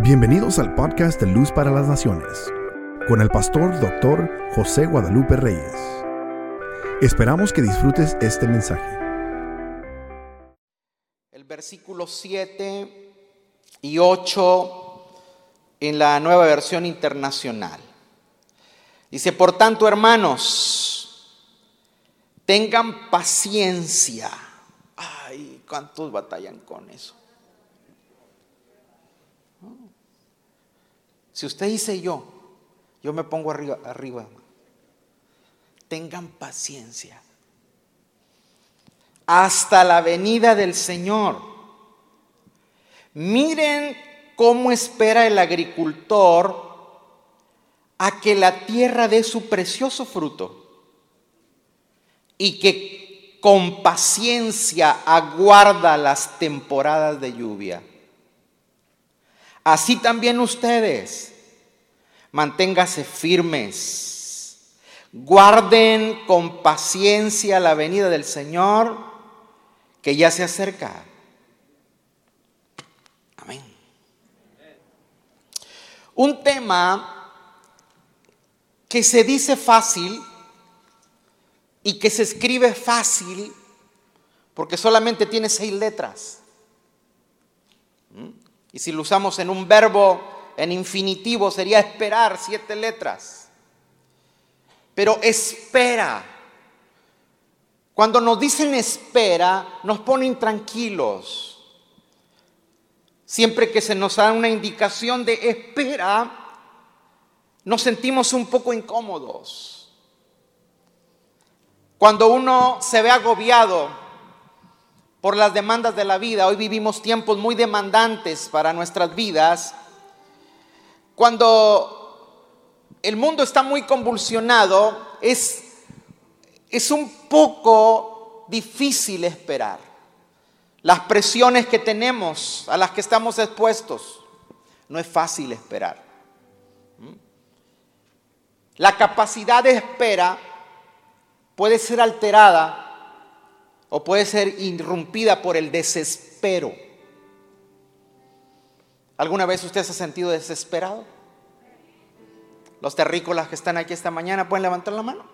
Bienvenidos al podcast de Luz para las Naciones, con el pastor doctor José Guadalupe Reyes. Esperamos que disfrutes este mensaje. El versículo 7 y 8 en la nueva versión internacional. Dice, por tanto, hermanos, tengan paciencia. Ay, ¿cuántos batallan con eso? Si usted dice yo, yo me pongo arriba, arriba. Tengan paciencia. Hasta la venida del Señor. Miren cómo espera el agricultor a que la tierra dé su precioso fruto y que con paciencia aguarda las temporadas de lluvia. Así también ustedes, manténgase firmes, guarden con paciencia la venida del Señor que ya se acerca. Amén. Un tema que se dice fácil y que se escribe fácil porque solamente tiene seis letras. Y si lo usamos en un verbo en infinitivo sería esperar siete letras. Pero espera. Cuando nos dicen espera, nos ponen tranquilos. Siempre que se nos da una indicación de espera, nos sentimos un poco incómodos. Cuando uno se ve agobiado por las demandas de la vida. Hoy vivimos tiempos muy demandantes para nuestras vidas. Cuando el mundo está muy convulsionado, es, es un poco difícil esperar. Las presiones que tenemos, a las que estamos expuestos, no es fácil esperar. ¿Mm? La capacidad de espera puede ser alterada o puede ser irrumpida por el desespero. ¿Alguna vez usted se ha sentido desesperado? Los terrícolas que están aquí esta mañana pueden levantar la mano.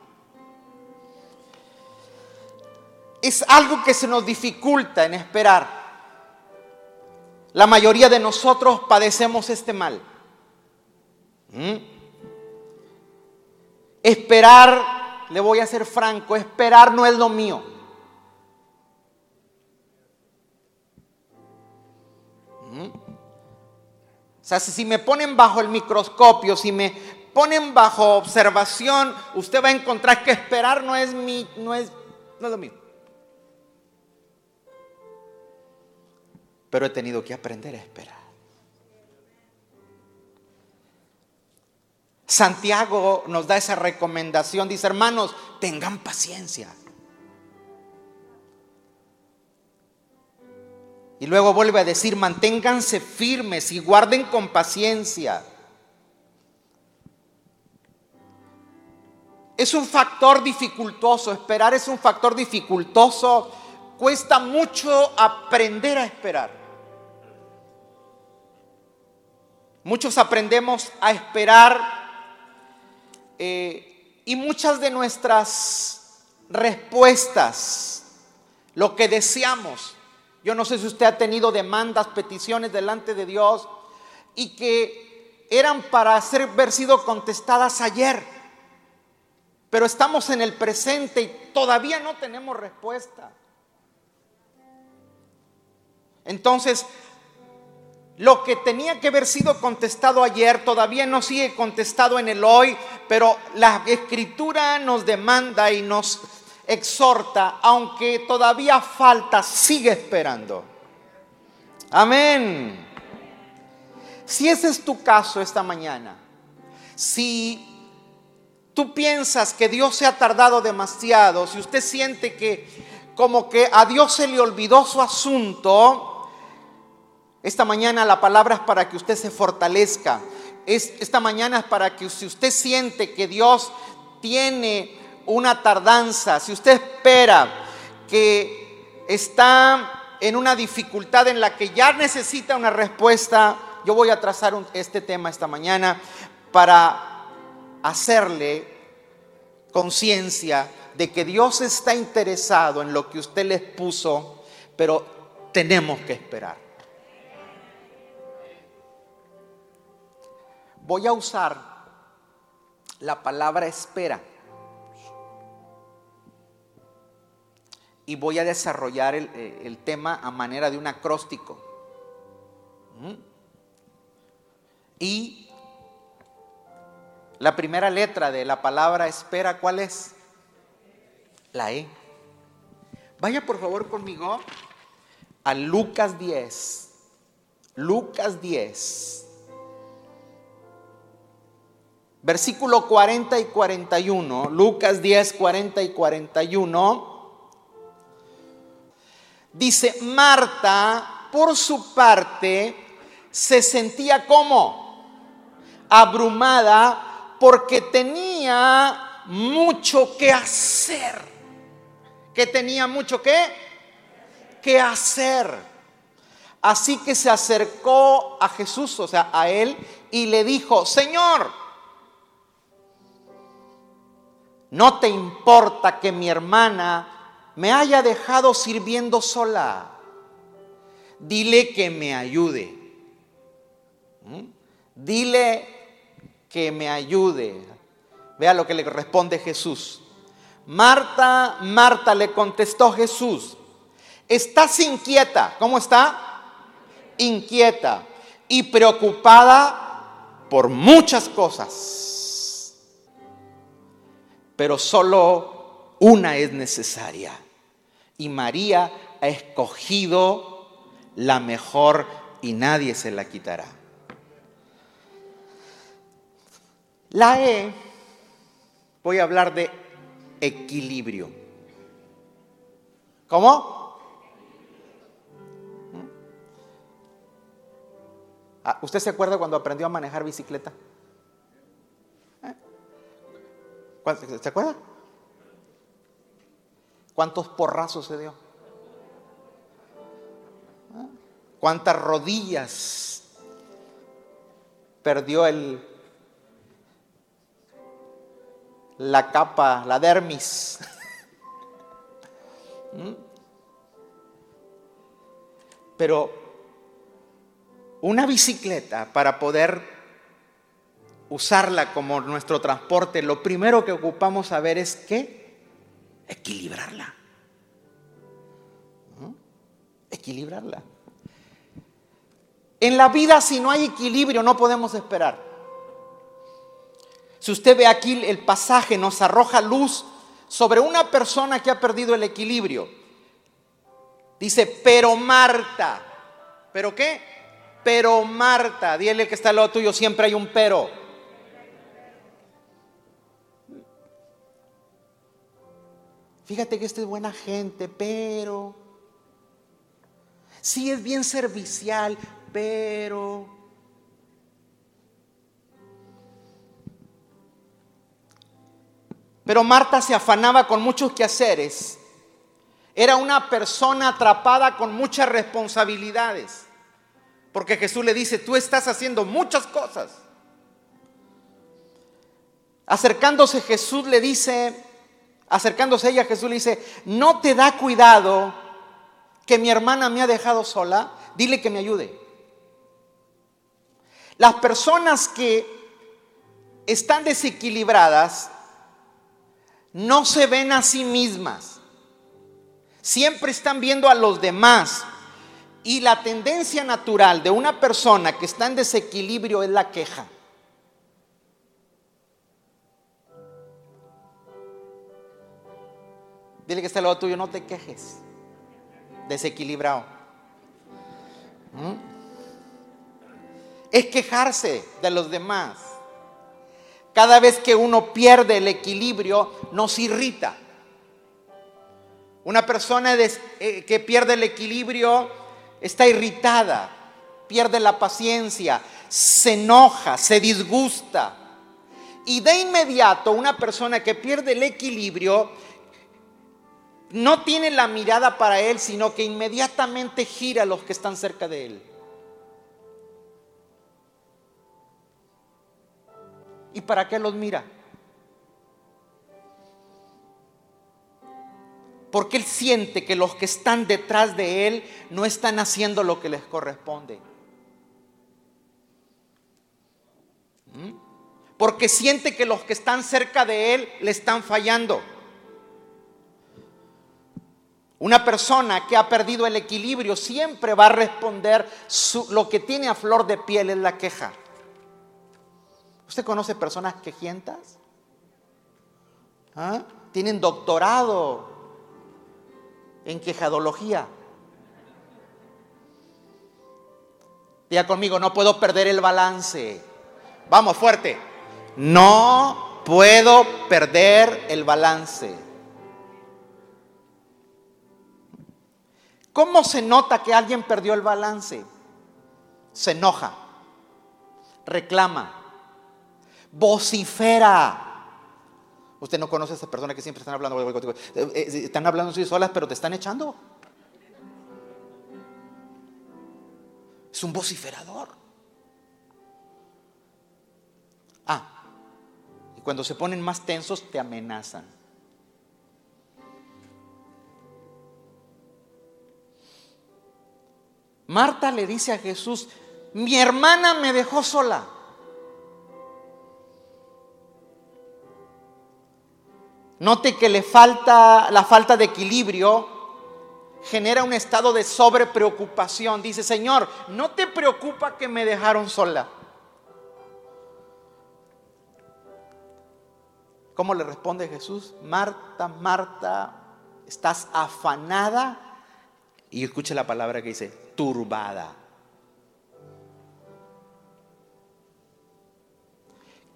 Es algo que se nos dificulta en esperar. La mayoría de nosotros padecemos este mal. ¿Mm? Esperar, le voy a ser franco, esperar no es lo mío. O sea, si me ponen bajo el microscopio, si me ponen bajo observación, usted va a encontrar que esperar no es, mi, no es, no es lo mío. Pero he tenido que aprender a esperar. Santiago nos da esa recomendación, dice hermanos, tengan paciencia. Y luego vuelve a decir, manténganse firmes y guarden con paciencia. Es un factor dificultoso, esperar es un factor dificultoso. Cuesta mucho aprender a esperar. Muchos aprendemos a esperar eh, y muchas de nuestras respuestas, lo que deseamos, yo no sé si usted ha tenido demandas, peticiones delante de Dios y que eran para ser, haber sido contestadas ayer. Pero estamos en el presente y todavía no tenemos respuesta. Entonces, lo que tenía que haber sido contestado ayer todavía no sigue contestado en el hoy, pero la escritura nos demanda y nos exhorta, aunque todavía falta, sigue esperando. Amén. Si ese es tu caso esta mañana, si tú piensas que Dios se ha tardado demasiado, si usted siente que como que a Dios se le olvidó su asunto, esta mañana la palabra es para que usted se fortalezca. esta mañana es para que si usted siente que Dios tiene una tardanza, si usted espera que está en una dificultad en la que ya necesita una respuesta, yo voy a trazar este tema esta mañana para hacerle conciencia de que Dios está interesado en lo que usted les puso, pero tenemos que esperar. Voy a usar la palabra espera y voy a desarrollar el, eh, tema a manera de un acróstico. ¿Mm? Y la primera letra de la palabra espera, ¿cuál es? La E. Vaya por favor conmigo a Lucas 10. Lucas 10. Versículo 40 y 41. Lucas 10, 40 y 41. Dice, Marta, por su parte, se sentía como abrumada porque tenía mucho que hacer. Que tenía mucho que, que hacer. Así que se acercó a Jesús, o sea, a él, y le dijo, Señor, ¿no te importa que mi hermana me haya dejado sirviendo sola? Dile que me ayude. ¿Mm? Dile que me ayude. Vea lo que le responde Jesús. Marta, Marta le contestó Jesús, estás inquieta. ¿Cómo está? Inquieta y preocupada por muchas cosas. Pero solo una es necesaria. Y María ha escogido la mejor y nadie se la quitará. La E, voy a hablar de equilibrio. ¿Cómo? ¿Mm? Ah, ¿Usted se acuerda cuando aprendió a manejar bicicleta? ¿Eh? ¿Se acuerda? ¿Cuántos porrazos se dio? ¿Eh? ¿Cuántas rodillas perdió el, la capa, la dermis. ¿Mm? Pero una bicicleta para poder usarla como nuestro transporte, lo primero que ocupamos saber es que equilibrarla. ¿Mm? Equilibrarla. En la vida si no hay equilibrio no podemos esperar. Si usted ve aquí el pasaje, nos arroja luz sobre una persona que ha perdido el equilibrio. Dice, pero Marta, ¿pero qué? Pero Marta, dile que está al lado tuyo, siempre hay un pero. Fíjate que esta es buena gente, pero... Sí es bien servicial, pero... Pero Marta se afanaba con muchos quehaceres. Era una persona atrapada con muchas responsabilidades. Porque Jesús le dice, tú estás haciendo muchas cosas. Acercándose Jesús le dice, acercándose ella Jesús le dice, no te da cuidado que mi hermana me ha dejado sola, dile que me ayude. Las personas que están desequilibradas no se ven a sí mismas. Siempre están viendo a los demás. Y la tendencia natural de una persona que está en desequilibrio es la queja. Dile que está al lado tuyo, no te quejes. Desequilibrado. ¿Mm? Es quejarse de los demás. Cada vez que uno pierde el equilibrio, nos irrita. Una persona eh, que pierde el equilibrio está irritada, pierde la paciencia, se enoja, se disgusta. Y de inmediato una persona que pierde el equilibrio no tiene la mirada para él, sino que inmediatamente gira a los que están cerca de él. ¿Y para qué los mira? Porque él siente que los que están detrás de él no están haciendo lo que les corresponde. ¿Mm? Porque siente que los que están cerca de él le están fallando. Una persona que ha perdido el equilibrio siempre va a responder lo que tiene a flor de piel es la queja. ¿Usted conoce personas quejientas? ¿Ah? Tienen doctorado en quejadología. Diga conmigo, no puedo perder el balance. Vamos, fuerte. No puedo perder el balance. ¿Cómo se nota que alguien perdió el balance? Se enoja, reclama, vocifera. Usted no conoce a esa persona que siempre están hablando, eh, eh, están hablando así solas, pero te están echando. Es un vociferador. Ah, y cuando se ponen más tensos te amenazan. Marta le dice a Jesús, mi hermana me dejó sola. Note que le falta la falta de equilibrio genera un estado de sobrepreocupación. Dice, Señor, ¿no te preocupa que me dejaron sola? ¿Cómo le responde Jesús? Marta, Marta, estás afanada. Y escuche la palabra que dice, turbada.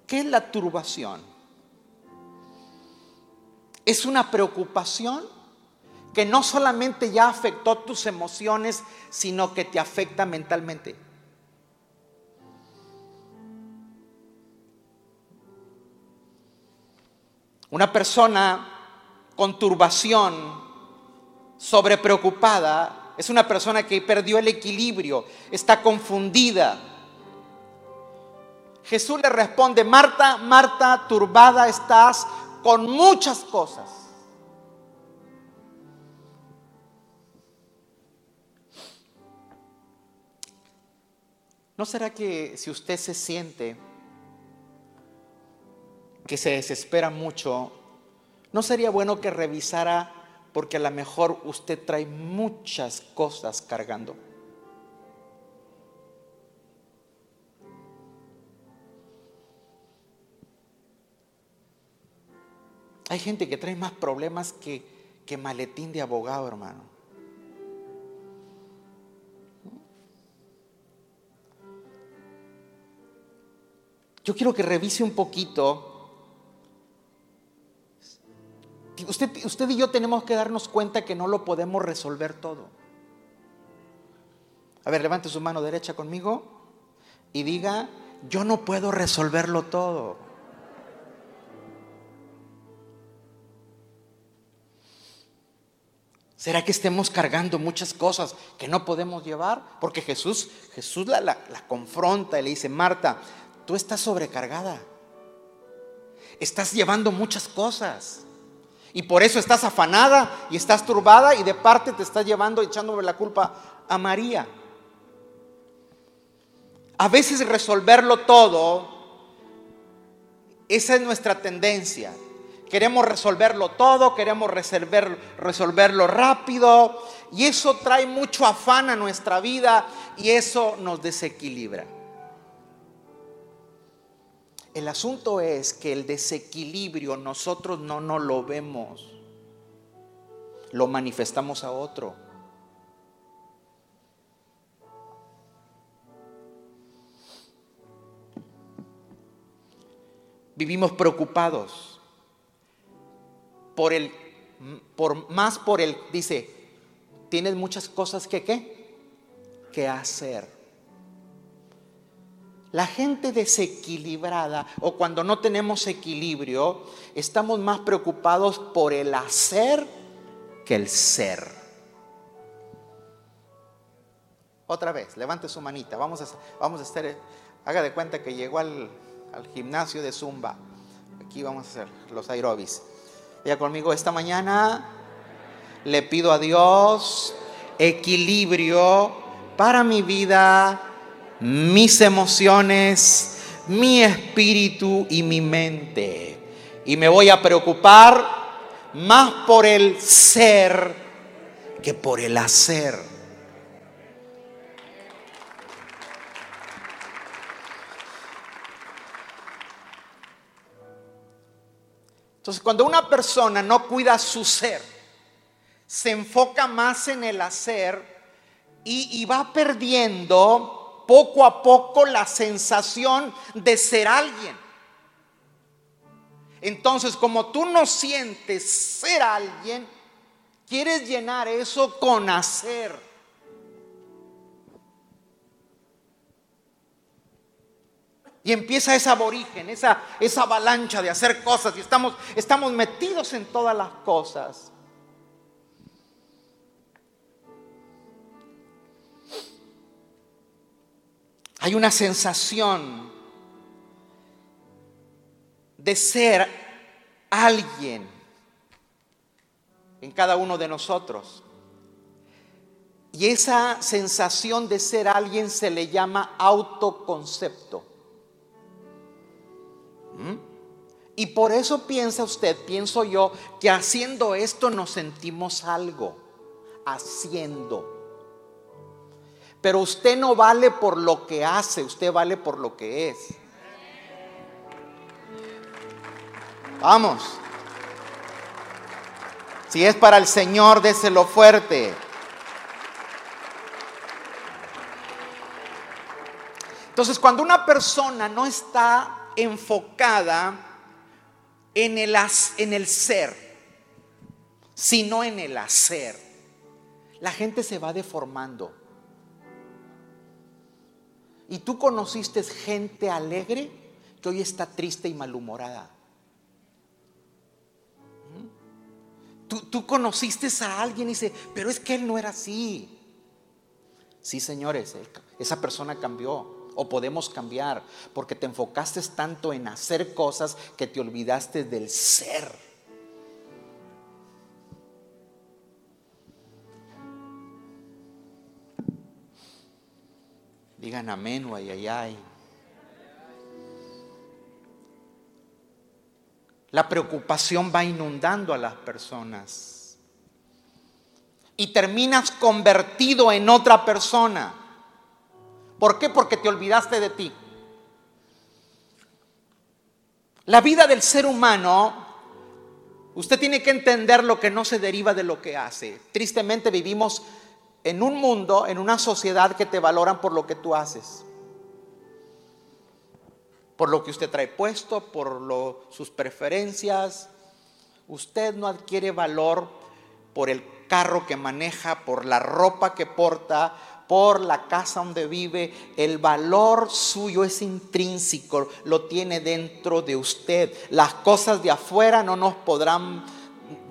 ¿Qué es la turbación? es una preocupación que no solamente ya afectó tus emociones, sino que te afecta mentalmente. Una persona con turbación, sobrepreocupada, es una persona que perdió el equilibrio, está confundida. Jesús le responde, Marta, Marta, turbada estás con muchas cosas. ¿No será que si usted se siente que se desespera mucho, no sería bueno que revisara porque a lo mejor usted trae muchas cosas cargando? Hay gente que trae más problemas que, que maletín de abogado, hermano. Yo quiero que revise un poquito. Usted, y yo tenemos que darnos cuenta que no lo podemos resolver todo. A ver, levante su mano derecha conmigo y diga, yo no puedo resolverlo todo. ¿Será que estemos cargando muchas cosas que no podemos llevar? Porque Jesús, Jesús la, confronta y le dice, Marta, tú estás sobrecargada. Estás llevando muchas cosas. Y por eso estás afanada y estás turbada y de parte te estás llevando, echándole la culpa a María. A veces resolverlo todo, esa es nuestra tendencia. Queremos resolverlo todo, queremos resolver, resolverlo rápido y eso trae mucho afán a nuestra vida y eso nos desequilibra. El asunto es que el desequilibrio nosotros no nos lo vemos, lo manifestamos a otro. Vivimos preocupados por el, por, más por el, dice, tienes muchas cosas que qué, que hacer. La gente desequilibrada o cuando no tenemos equilibrio, estamos más preocupados por el hacer que el ser. Otra vez, levante su manita, vamos a, vamos a estar, haga de cuenta que llegó al, al gimnasio de Zumba. Aquí vamos a hacer los aerobis. Ya conmigo esta mañana le pido a Dios equilibrio para mi vida, mis emociones, mi espíritu y mi mente. Y me voy a preocupar más por el ser que por el hacer. Entonces, cuando una persona no cuida su ser, se enfoca más en el hacer y, va perdiendo poco a poco la sensación de ser alguien. Entonces, como tú no sientes ser alguien, quieres llenar eso con hacer. Y empieza esa aborigen, esa, esa avalancha de hacer cosas y estamos, estamos metidos en todas las cosas. Hay una sensación de ser alguien en cada uno de nosotros. Y esa sensación de ser alguien se le llama autoconcepto. ¿Mm? Y por eso piensa usted, pienso yo, que haciendo esto nos sentimos algo. Haciendo. Pero usted no vale por lo que hace, usted vale por lo que es. Vamos. Si es para el Señor, déselo fuerte. Entonces, cuando una persona no está enfocada en el, en el ser, sino en el hacer, la gente se va deformando. Y tú conociste gente alegre que hoy está triste y malhumorada. ¿Mm? Tú, tú, conociste a alguien y dice, pero es que él no era así. Sí, señores, esa persona cambió. O podemos cambiar porque te enfocaste tanto en hacer cosas que te olvidaste del ser. Digan amén ay, ay, ay. La preocupación va inundando a las personas. Y terminas convertido en otra persona. ¿Por qué? Porque te olvidaste de ti. La vida del ser humano, usted tiene que entender lo que no se deriva de lo que hace. Tristemente vivimos en un mundo, en una sociedad que te valoran por lo que tú haces. Por lo que usted trae puesto, por sus preferencias. Usted no adquiere valor por el carro que maneja, por la ropa que porta, por la casa donde vive. El valor suyo es intrínseco, lo tiene dentro de usted. Las cosas de afuera no nos podrán,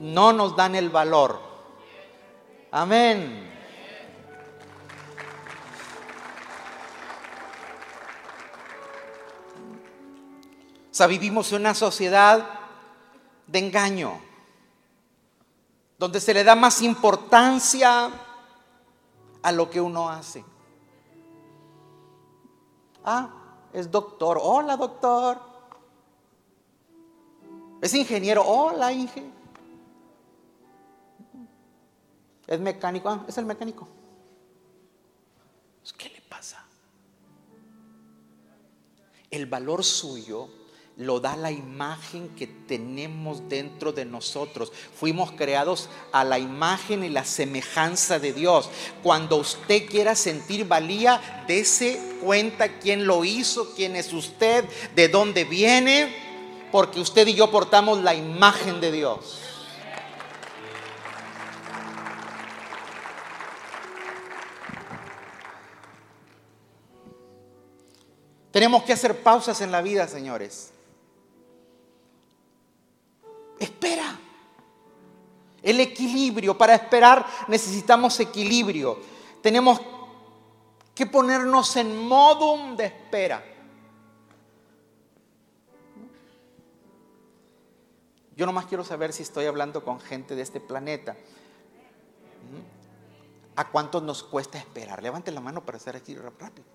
no nos dan el valor. Amén. O sea, vivimos en una sociedad de engaño, donde se le da más importancia a lo que uno hace. Ah, es doctor. Hola, doctor. Es ingeniero. Hola, Inge. Es mecánico. Ah, es el mecánico. ¿Qué le pasa? El valor suyo lo da la imagen que tenemos dentro de nosotros. Fuimos creados a la imagen y la semejanza de Dios. Cuando usted quiera sentir valía, dése cuenta quién lo hizo, quién es usted, de dónde viene, porque usted y yo portamos la imagen de Dios. Tenemos que hacer pausas en la vida, señores. Espera. El equilibrio. Para esperar necesitamos equilibrio. Tenemos que ponernos en modo de espera. Yo nomás quiero saber si estoy hablando con gente de este planeta. ¿A cuántos nos cuesta esperar? Levanten la mano para hacer aquí rápido.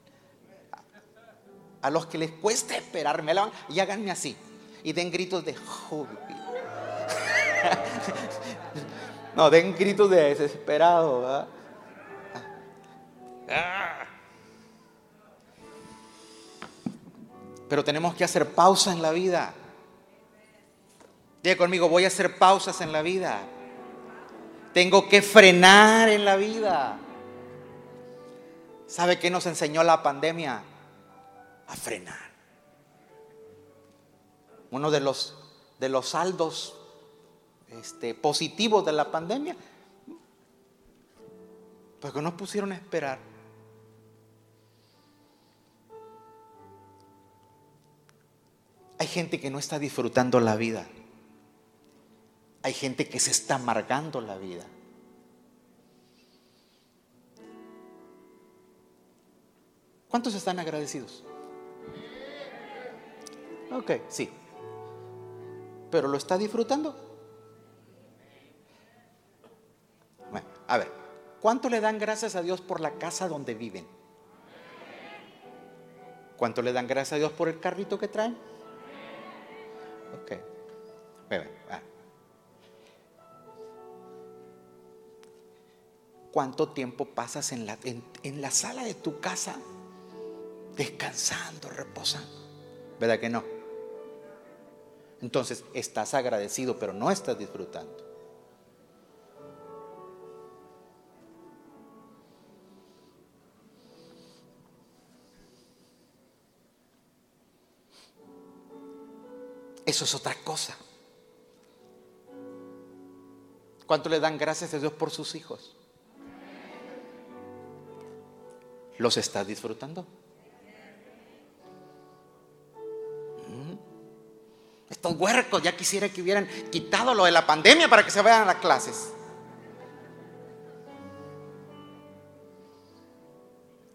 A los que les cuesta esperar, me y háganme así. Y den gritos de júbilo. no, den gritos de desesperado. Pero tenemos que hacer pausa en la vida. Diga conmigo, voy a hacer pausas en la vida. Tengo que frenar en la vida. ¿Sabe qué nos enseñó la pandemia? A frenar. Uno de los, de los saldos este, positivos de la pandemia, porque nos pusieron a esperar. Hay gente que no está disfrutando la vida. Hay gente que se está amargando la vida. ¿Cuántos están agradecidos? Ok, sí. ¿Pero lo está disfrutando? A ver, ¿cuánto le dan gracias a Dios por la casa donde viven? ¿Cuánto le dan gracias a Dios por el carrito que traen? Ok. Bueno, ¿Cuánto tiempo pasas en la, en, la sala de tu casa descansando, reposando? ¿Verdad que no? Entonces, estás agradecido, pero no estás disfrutando. Eso es otra cosa. ¿Cuánto le dan gracias a Dios por sus hijos? ¿Los estás disfrutando? Mm. Estos huercos ya quisiera que hubieran quitado lo de la pandemia para que se vayan a las clases.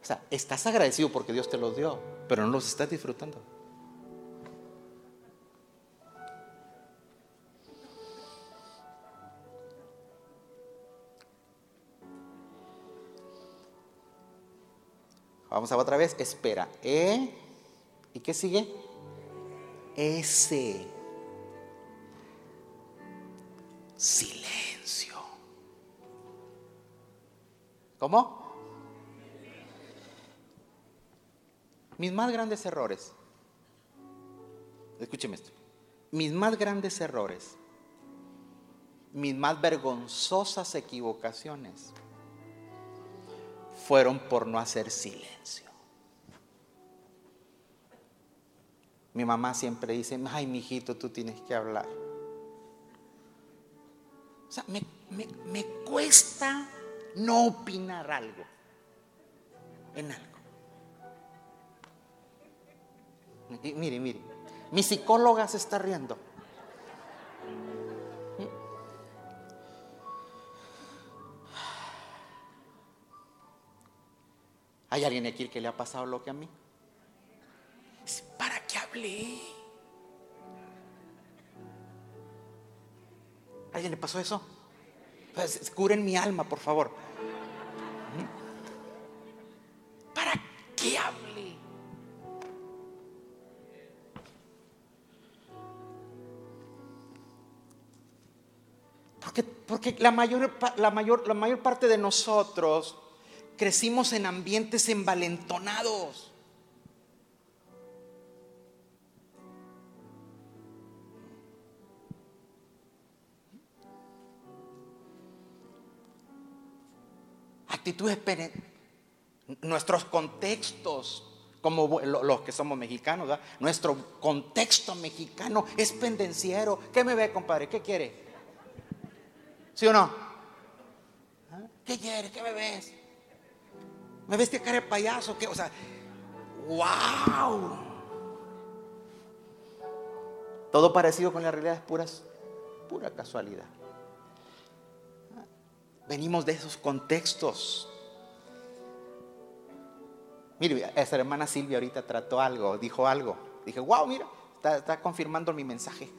O sea, estás agradecido porque Dios te los dio, pero no los estás disfrutando. Vamos a otra vez. Espera. E. ¿Y qué sigue? S. Silencio. ¿Cómo? Mis más grandes errores. Escúcheme esto. Mis más grandes errores. Mis más vergonzosas equivocaciones fueron por no hacer silencio. Mi mamá siempre dice, ay, mijito, tú tienes que hablar. O sea, me, cuesta no opinar algo, en algo. Mire, mire, mi psicóloga se está riendo. ¿Hay alguien aquí que le ha pasado lo que a mí? ¿Para qué hablé? alguien le pasó eso? Pues, curen mi alma, por favor. ¿Para qué hablé? Porque, porque la, mayor, la, mayor, la mayor parte de nosotros crecimos en ambientes envalentonados. Actitudes, nuestros contextos, como los que somos mexicanos, nuestro contexto mexicano es pendenciero. ¿Qué me ve, compadre? ¿Qué quiere? ¿Sí o no? ¿Ah? ¿Qué quiere? ¿Qué me ves? ¿Me ves que cara de payaso? ¿Qué? O sea, wow. Todo parecido con la realidad es puras, pura casualidad. Venimos de esos contextos. Mire, esa hermana Silvia ahorita trató algo, dijo algo. Dije, wow, mira, está, está confirmando mi mensaje.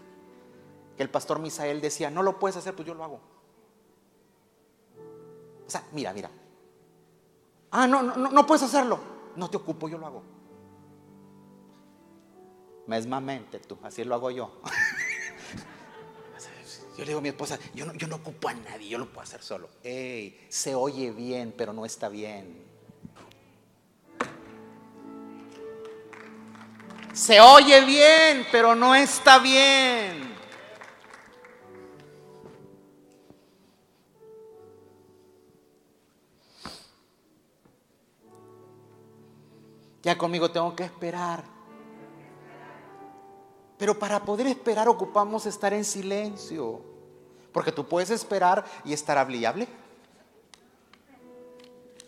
que el pastor Misael decía, no lo puedes hacer, pues yo lo hago. O sea, mira, mira. Ah, no, no, no puedes hacerlo. No te ocupo, yo lo hago. Mesmamente tú, así lo hago yo. Yo le digo a mi esposa, yo no, yo no ocupo a nadie, yo lo puedo hacer solo. Ey, se oye bien, pero no está bien. Se oye bien, pero no está bien. Ya conmigo tengo que esperar. Pero para poder esperar ocupamos estar en silencio. Porque tú puedes esperar y estar hablable.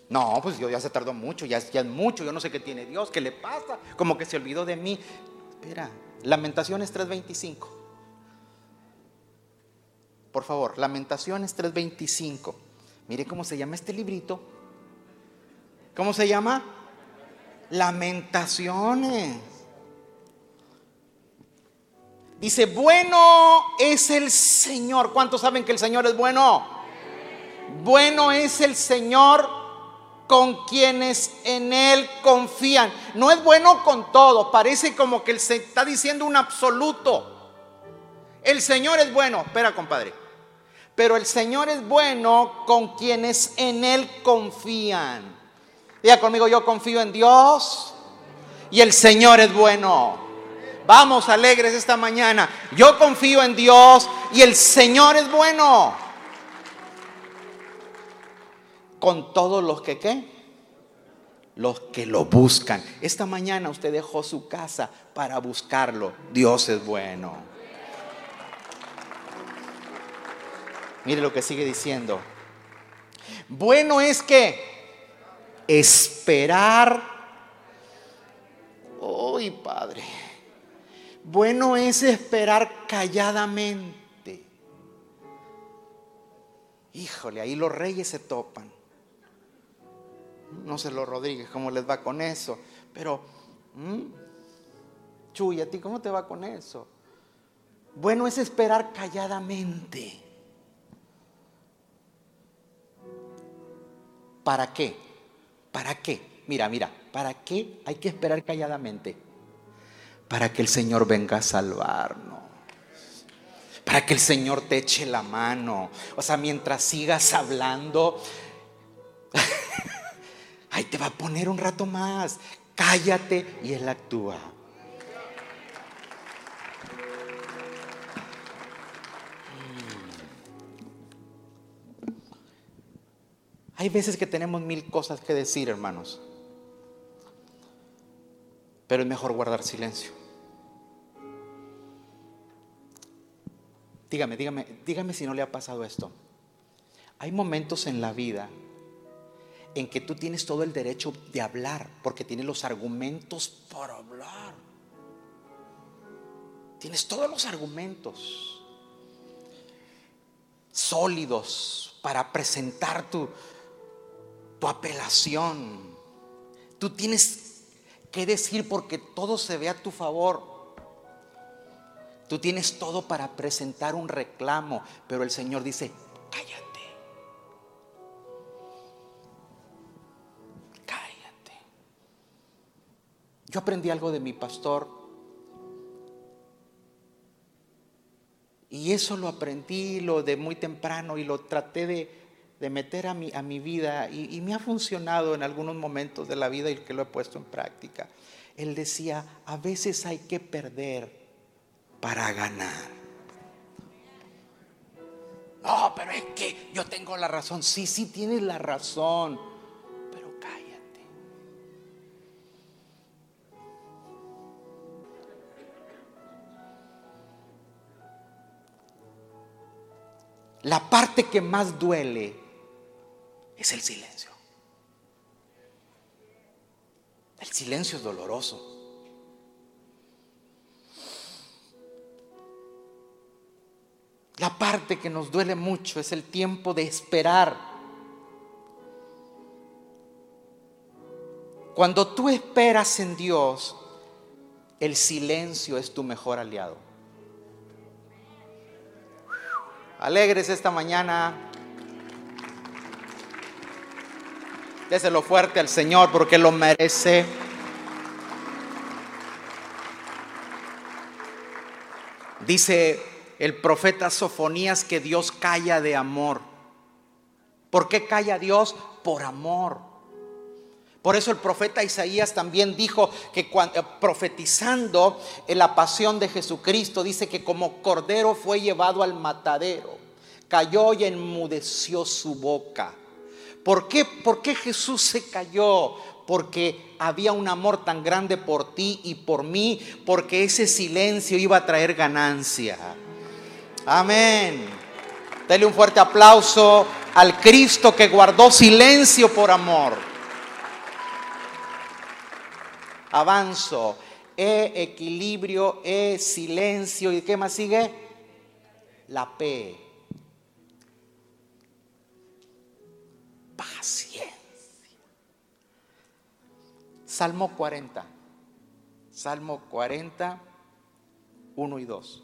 No, pues yo ya se tardó mucho, ya, ya es mucho, yo no sé qué tiene Dios, qué le pasa, como que se olvidó de mí. Espera, Lamentaciones 3:25. Por favor, Lamentaciones 3:25. Mire cómo se llama este librito. ¿Cómo se llama? Lamentaciones. Dice, bueno es el Señor. ¿Cuántos saben que el Señor es bueno? Bueno es el Señor con quienes en Él confían. No es bueno con todo. Parece como que se está diciendo un absoluto. El Señor es bueno. Espera, compadre. Pero el Señor es bueno con quienes en Él confían. Diga conmigo, yo confío en Dios y el Señor es bueno. Vamos alegres esta mañana. Yo confío en Dios y el Señor es bueno. Con todos los que qué? Los que lo buscan. Esta mañana usted dejó su casa para buscarlo. Dios es bueno. Mire lo que sigue diciendo. Bueno es que esperar. Uy, Padre. Bueno es esperar calladamente. Híjole, ahí los reyes se topan. No sé los Rodríguez cómo les va con eso. Pero, Chuy, ¿a ti cómo te va con eso? Bueno es esperar calladamente. ¿Para qué? ¿Para qué? Mira, mira, ¿para qué hay que esperar calladamente? Para que el Señor venga a salvarnos. Para que el Señor te eche la mano. O sea, mientras sigas hablando, ahí te va a poner un rato más. Cállate y Él actúa. Hay veces que tenemos mil cosas que decir, hermanos. Pero es mejor guardar silencio. Dígame, dígame, dígame si no le ha pasado esto. Hay momentos en la vida en que tú tienes todo el derecho de hablar porque tienes los argumentos para hablar. Tienes todos los argumentos sólidos para presentar tu, tu apelación. Tú tienes que decir porque todo se ve a tu favor. Tú tienes todo para presentar un reclamo, pero el Señor dice, cállate. Cállate. Yo aprendí algo de mi pastor y eso lo aprendí lo de muy temprano y lo traté de de meter a mi, a mi vida y, me ha funcionado en algunos momentos de la vida y que lo he puesto en práctica. Él decía, a veces hay que perder para ganar. No, pero es que yo tengo la razón. Sí, sí tienes la razón, pero cállate. La parte que más duele es el silencio. El silencio es doloroso. La parte que nos duele mucho es el tiempo de esperar. Cuando tú esperas en Dios, el silencio es tu mejor aliado. Alegres esta mañana. Déselo fuerte al Señor porque lo merece. Dice el profeta Sofonías que Dios calla de amor. ¿Por qué calla Dios? Por amor. Por eso el profeta Isaías también dijo que cuando, profetizando en la pasión de Jesucristo, dice que como cordero fue llevado al matadero, cayó y enmudeció su boca. ¿Por qué, ¿Por qué Jesús se cayó? Porque había un amor tan grande por ti y por mí, porque ese silencio iba a traer ganancia. Amén. Dele un fuerte aplauso al Cristo que guardó silencio por amor. Avanzo. E equilibrio, E silencio. ¿Y qué más sigue? La P. Paciencia. Salmo 40. Salmo 40, 1 y 2.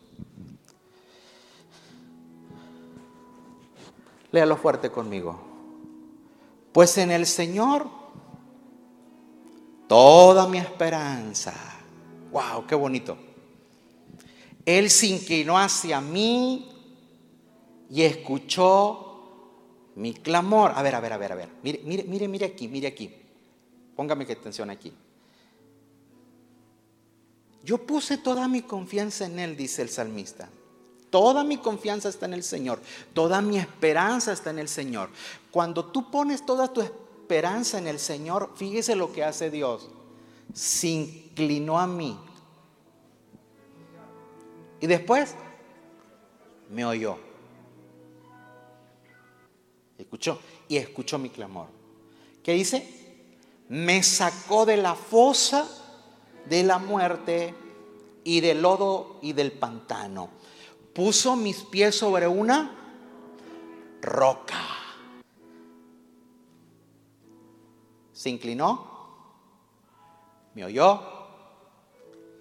Léalo fuerte conmigo. Pues en el Señor toda mi esperanza. Wow, qué bonito. Él se inclinó hacia mí y escuchó mi clamor. A ver, a ver, a ver, a ver. Mire, mire, mire, mire aquí, mire aquí. Póngame atención aquí. Yo puse toda mi confianza en Él, dice el salmista. Toda mi confianza está en el Señor. Toda mi esperanza está en el Señor. Cuando tú pones toda tu esperanza en el Señor, fíjese lo que hace Dios. Se inclinó a mí. Y después me oyó. Y escuchó mi clamor. ¿Qué dice? Me sacó de la fosa de la muerte y del lodo y del pantano puso mis pies sobre una roca. Se inclinó, me oyó,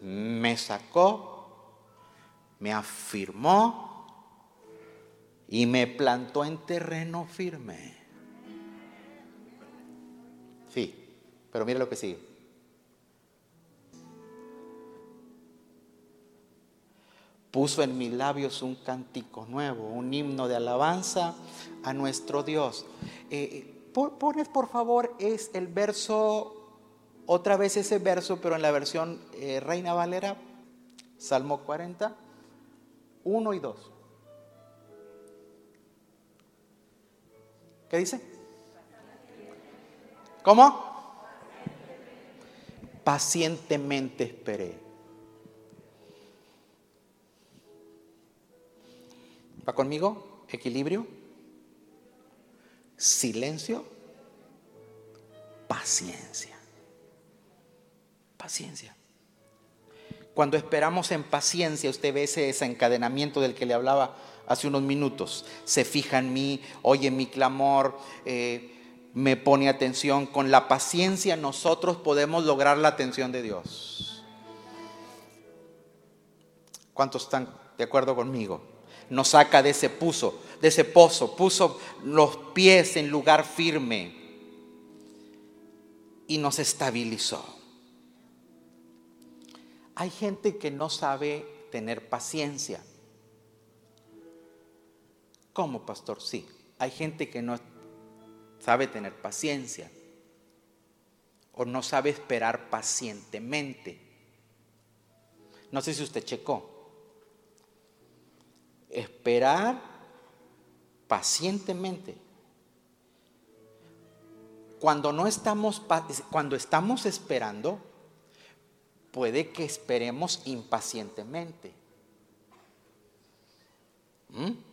me sacó, me afirmó y me plantó en terreno firme. Sí, pero mire lo que sigue. puso en mis labios un cántico nuevo, un himno de alabanza a nuestro Dios. Eh, pones por favor es el verso, otra vez ese verso, pero en la versión eh, Reina Valera, Salmo 40, 1 y 2. ¿Qué dice? ¿Cómo? Pacientemente esperé. ¿Va conmigo? Equilibrio, silencio, paciencia. Paciencia. Cuando esperamos en paciencia, usted ve ese desencadenamiento del que le hablaba hace unos minutos. Se fija en mí, oye mi clamor, eh, me pone atención. Con la paciencia nosotros podemos lograr la atención de Dios. ¿Cuántos están de acuerdo conmigo? nos saca de ese pozo, de ese pozo, puso los pies en lugar firme y nos estabilizó. Hay gente que no sabe tener paciencia. ¿Cómo, pastor? Sí, hay gente que no sabe tener paciencia o no sabe esperar pacientemente. No sé si usted checó esperar pacientemente. Cuando no estamos cuando estamos esperando, puede que esperemos impacientemente. ¿Mm?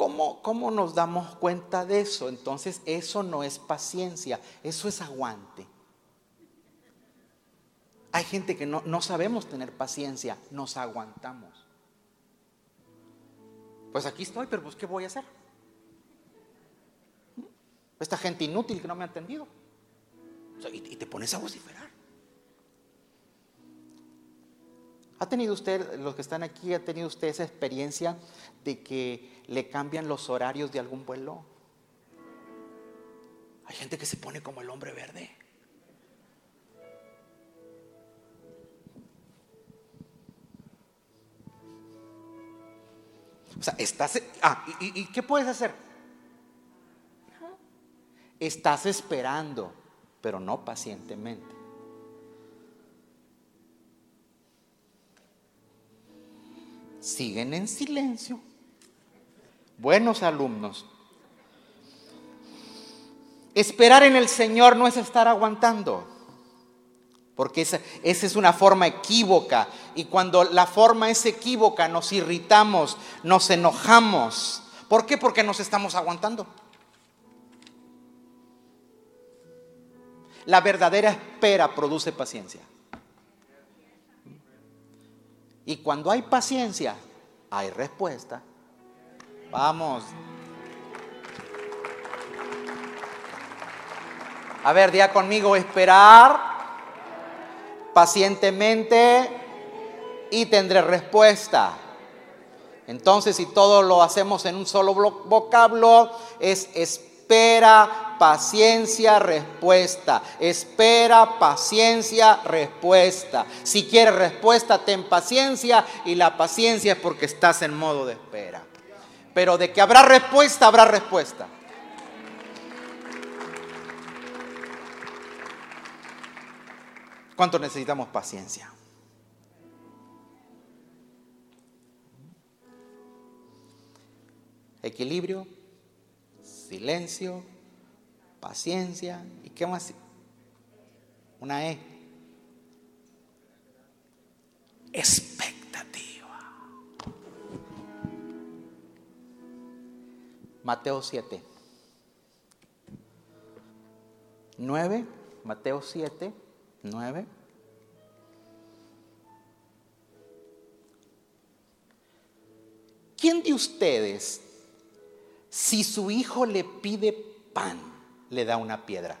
¿Cómo, ¿Cómo nos damos cuenta de eso? Entonces eso no es paciencia, eso es aguante. Hay gente que no, sabemos tener paciencia, nos aguantamos. Pues aquí estoy, pero pues ¿qué voy a hacer? Esta gente inútil que no me ha atendido. y, te pones a vociferar. ¿Ha tenido usted, los que están aquí, ha tenido usted esa experiencia de que le cambian los horarios de algún vuelo? Hay gente que se pone como el hombre verde. O sea, estás... Ah, ¿y, y qué puedes hacer? Estás esperando, pero no pacientemente. Siguen en silencio. Buenos alumnos. Esperar en el Señor no es estar aguantando, porque esa, esa, es una forma equívoca. Y cuando la forma es equívoca, nos irritamos, nos enojamos. ¿Por qué? Porque nos estamos aguantando. La verdadera espera produce paciencia. Y cuando hay paciencia, hay respuesta. Vamos. A ver, día conmigo, esperar pacientemente y tendré respuesta. Entonces, si todo lo hacemos en un solo vocablo, es espera, paciencia, respuesta. Espera, paciencia, respuesta. Si quieres respuesta, ten paciencia y la paciencia es porque estás en modo de espera. Pero de que habrá respuesta, habrá respuesta. ¿Cuánto necesitamos paciencia? Equilibrio, silencio, paciencia y qué más. Una E. Expectativa. Mateo 7. 9. Mateo 7. 9. ¿Quién de ustedes, si su hijo le pide pan, le da una piedra?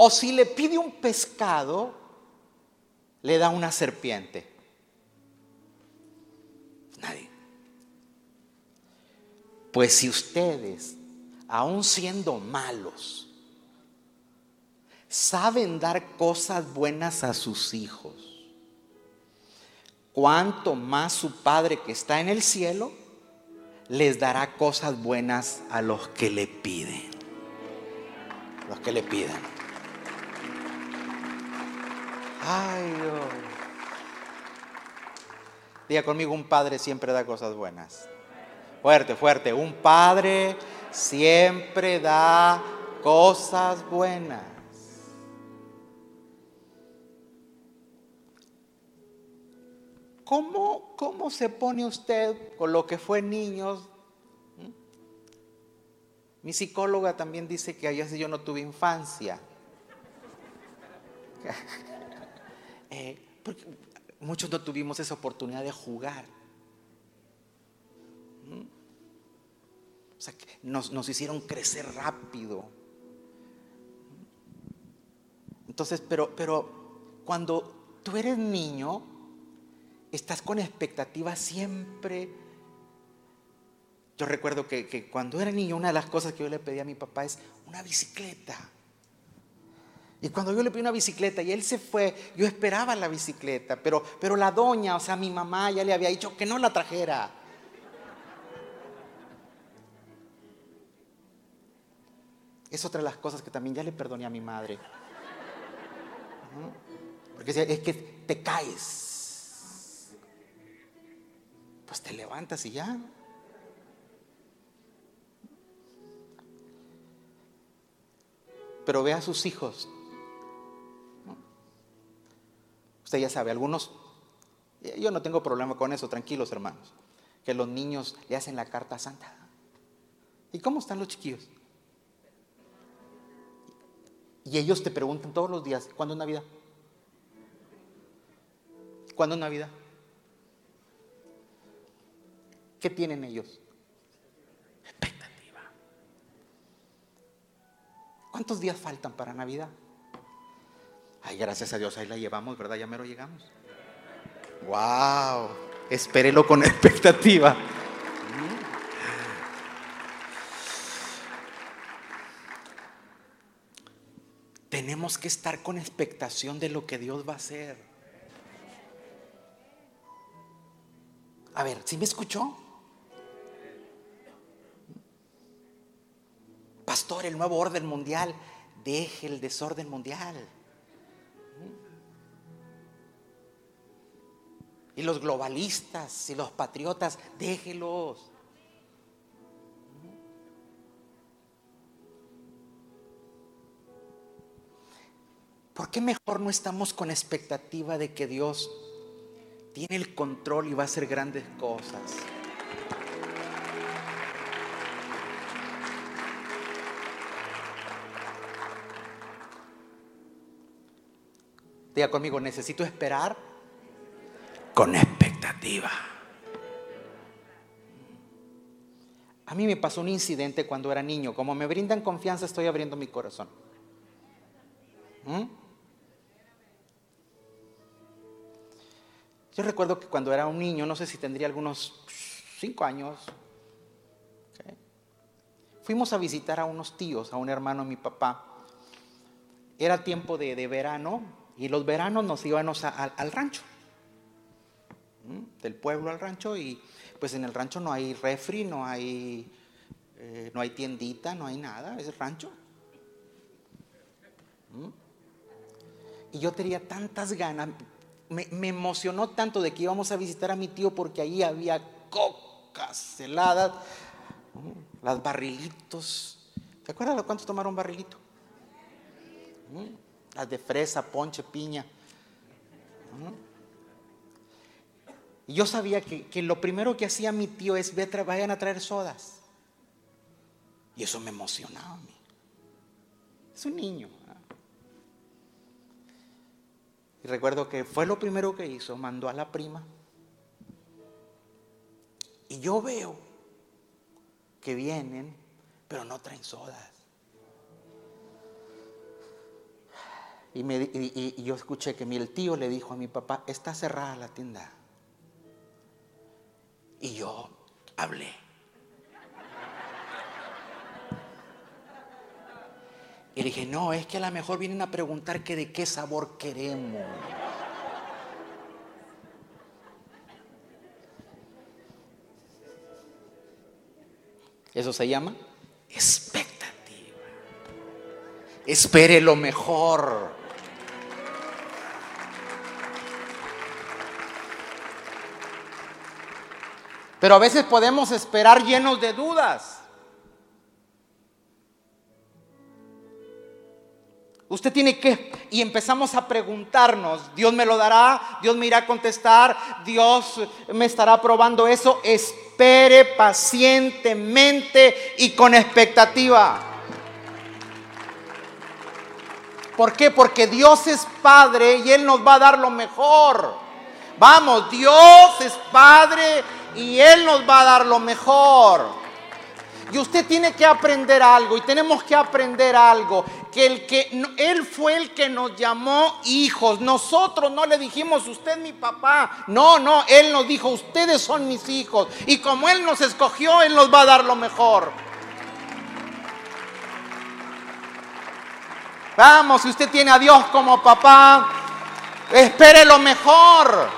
O si le pide un pescado, le da una serpiente. Nadie. Pues si ustedes, aun siendo malos, saben dar cosas buenas a sus hijos, cuánto más su Padre que está en el cielo les dará cosas buenas a los que le piden. Los que le piden. Ay, Dios. Diga conmigo, un padre siempre da cosas buenas. Fuerte, fuerte. Un padre siempre da cosas buenas. ¿Cómo, ¿Cómo se pone usted con lo que fue niños? ¿Mm? Mi psicóloga también dice que allá yo no tuve infancia. eh, porque muchos no tuvimos esa oportunidad de jugar. ¿Mm? O sea, que nos, nos hicieron crecer rápido. Entonces, pero, pero cuando tú eres niño, estás con expectativas siempre. Yo recuerdo que, que, cuando era niño, una de las cosas que yo le pedí a mi papá es una bicicleta. Y cuando yo le pedí una bicicleta y él se fue, yo esperaba la bicicleta, pero, pero la doña, o sea, mi mamá ya le había dicho que no la trajera. Es otra de las cosas que también ya le perdoné a mi madre. Porque es que te caes. Pues te levantas y ya. Pero ve a sus hijos. Usted ya sabe, algunos, yo no tengo problema con eso, tranquilos hermanos, que los niños le hacen la carta santa. ¿Y cómo están los chiquillos? Y ellos te preguntan todos los días, ¿cuándo es Navidad? ¿Cuándo es Navidad? ¿Qué tienen ellos? Expectativa. ¿Cuántos días faltan para Navidad? Ay, gracias a Dios, ahí la llevamos, ¿verdad? Ya mero llegamos. Wow, espérelo con expectativa. Tenemos que estar con expectación de lo que Dios va a hacer. A ver, ¿sí me escuchó? Pastor, el nuevo orden mundial, deje el desorden mundial. Y los globalistas y los patriotas, déjelos. ¿Por qué mejor no estamos con expectativa de que Dios tiene el control y va a hacer grandes cosas? Diga conmigo, necesito esperar con expectativa. A mí me pasó un incidente cuando era niño. Como me brindan confianza, estoy abriendo mi corazón. ¿Mm? Yo recuerdo que cuando era un niño, no sé si tendría algunos cinco años, fuimos a visitar a unos tíos, a un hermano de mi papá. Era tiempo de, verano y los veranos nos íbamos al rancho, del pueblo al rancho y pues en el rancho no hay refri, no hay, eh, no hay tiendita, no hay nada, es rancho. Y yo tenía tantas ganas, me, emocionó tanto de que íbamos a visitar a mi tío porque ahí había cocas heladas, las barrilitos. ¿Te acuerdas de cuántos tomaron barrilito? De fresa, ponche, piña. Y yo sabía que, lo primero que hacía mi tío es, vayan a traer sodas. Y eso me emocionaba a mí. Es un niño. Y recuerdo que fue lo primero que hizo, mandó a la prima. Y yo veo que vienen, pero no traen sodas. Y, me, yo escuché que el tío le dijo a mi papá, está cerrada la tienda. Y yo hablé. Y dije, no, es que a lo mejor vienen a preguntar que de qué sabor queremos. Eso se llama expectativa. Espere lo mejor. Pero a veces podemos esperar llenos de dudas. Usted tiene que, y empezamos a preguntarnos, Dios me lo dará, Dios me irá a contestar, Dios me estará probando eso. Espere pacientemente y con expectativa. ¿Por qué? Porque Dios es Padre y Él nos va a dar lo mejor. Vamos, Dios es Padre y Él nos va a dar lo mejor. Y usted tiene que aprender algo y tenemos que aprender algo, que el que él fue el que nos llamó hijos. Nosotros no le dijimos usted mi papá. No, no, él nos dijo ustedes son mis hijos y como él nos escogió, él nos va a dar lo mejor. Vamos, si usted tiene a Dios como papá, espere lo mejor.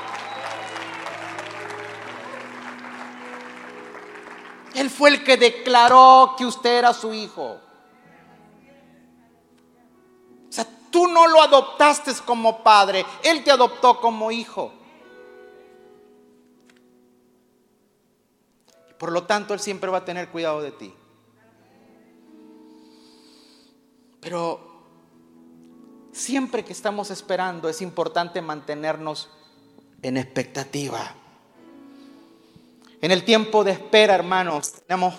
Él fue el que declaró que usted era su hijo. O sea, tú no lo adoptaste como padre, Él te adoptó como hijo. Por lo tanto, Él siempre va a tener cuidado de ti. Pero siempre que estamos esperando es importante mantenernos en expectativa. En el tiempo de espera, hermanos, tenemos,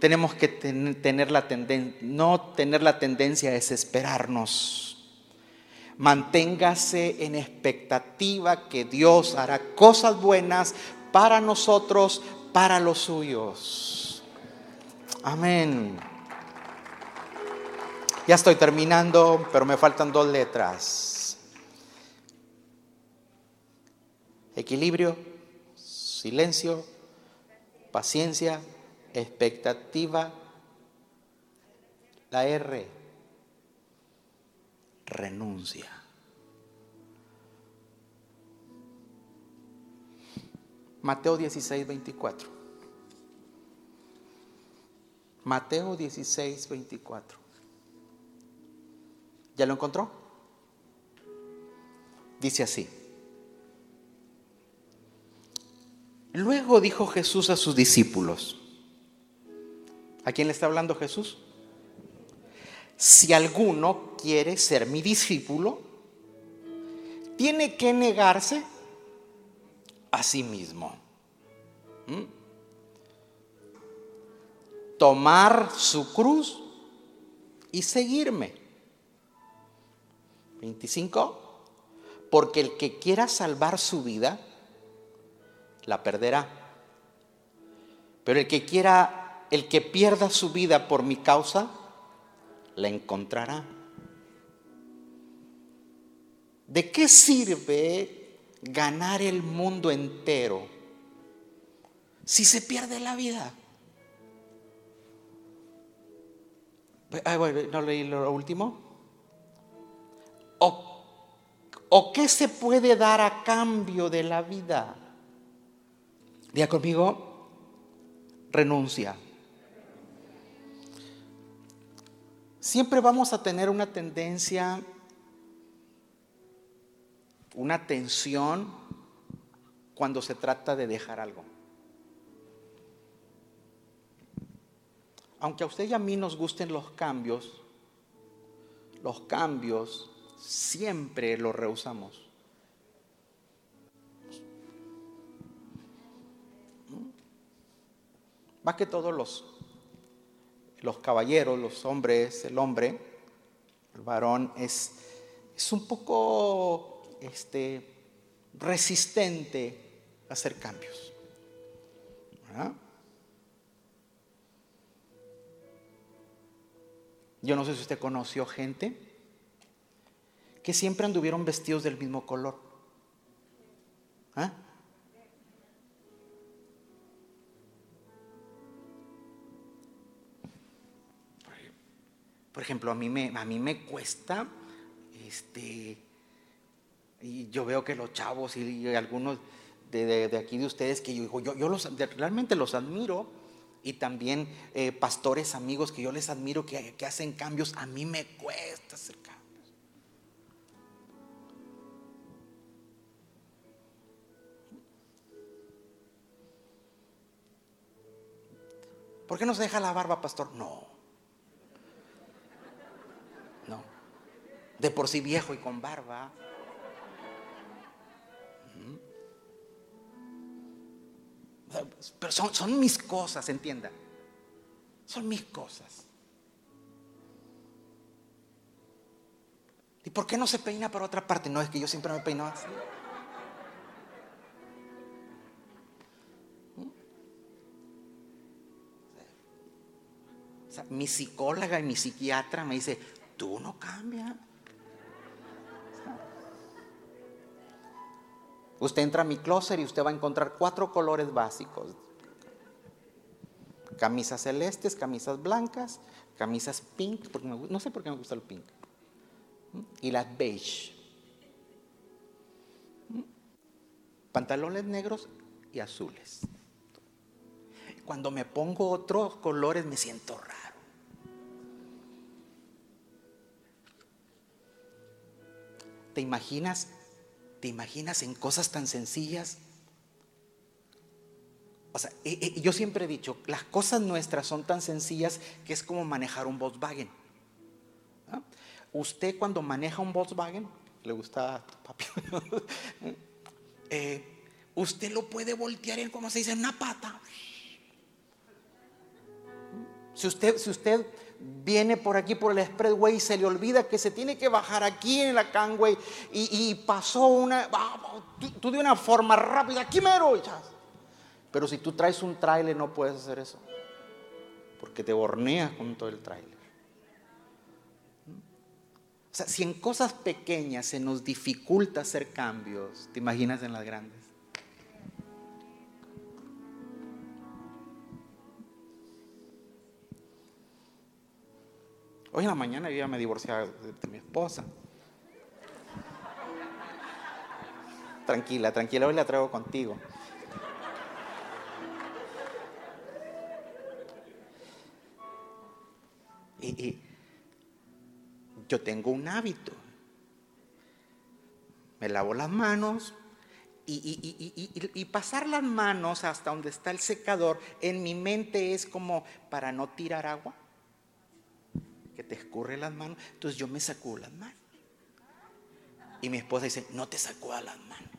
tenemos que tener la tendencia, no tener la tendencia a desesperarnos. Manténgase en expectativa que Dios hará cosas buenas para nosotros, para los suyos. Amén. Ya estoy terminando, pero me faltan dos letras. Equilibrio, silencio, paciencia, expectativa. La R, renuncia. Mateo 16, 24. Mateo 16, 24. ¿Ya lo encontró? Dice así. Luego dijo Jesús a sus discípulos. ¿A quién le está hablando Jesús? Si alguno quiere ser mi discípulo, tiene que negarse a sí mismo. ¿Mm? Tomar su cruz y seguirme. 25. Porque el que quiera salvar su vida, la perderá. Pero el que quiera, el que pierda su vida por mi causa, la encontrará. ¿De qué sirve ganar el mundo entero si se pierde la vida? Ay, no leí lo último. ¿O, ¿O qué se puede dar a cambio de la vida? Diga conmigo, renuncia. Siempre vamos a tener una tendencia, una tensión cuando se trata de dejar algo. Aunque a usted y a mí nos gusten los cambios, los cambios siempre los rehusamos. Más que todos los, los caballeros, los hombres, el hombre, el varón, es, es un poco este, resistente a hacer cambios. Yo no sé si usted conoció gente que siempre anduvieron vestidos del mismo color. ¿Ah? Por ejemplo, a mí me, a mí me cuesta, este, y yo veo que los chavos y, algunos de, aquí de ustedes que yo yo, yo los, realmente los admiro, y también eh, pastores amigos que yo les admiro que, que hacen cambios, a mí me cuesta hacer cambios. ¿Por qué no se deja la barba, pastor? No. De por sí viejo y con barba. Pero son, mis cosas, entienda. Son mis cosas. ¿Y por qué no se peina por otra parte? No, es que yo siempre me peino así. mi psicóloga y mi psiquiatra me dice, tú no cambias. Usted entra a mi closet y usted va a encontrar cuatro colores básicos. Camisas celestes, camisas blancas, camisas pink, porque no sé por qué me gusta el pink. Y las beige. Pantalones negros y azules. Cuando me pongo otros colores me siento raro. ¿Te imaginas ¿Te imaginas en cosas tan sencillas? O sea, eh, eh, yo siempre he dicho, las cosas nuestras son tan sencillas que es como manejar un Volkswagen. Usted cuando maneja un Volkswagen, le gusta papi, eh, usted lo puede voltear en, como se dice, una pata. Si usted, si usted viene por aquí por el expressway y se le olvida que se tiene que bajar aquí en la canway y, pasó una, tú, de una forma rápida, aquí mero, pero si tú traes un trailer no puedes hacer eso, porque te borneas con todo el trailer. sea, si en cosas pequeñas se nos dificulta hacer cambios, ¿te imaginas en las grandes? Hoy en la mañana yo ya me divorcié de, mi esposa. Tranquila, tranquila, hoy la traigo contigo. Y, yo tengo un hábito. Me lavo las manos y, pasar las manos hasta donde está el secador en mi mente es como para no tirar agua que te escurre las manos. Entonces yo me sacudo las manos. Y mi esposa dice, no te sacudas las manos.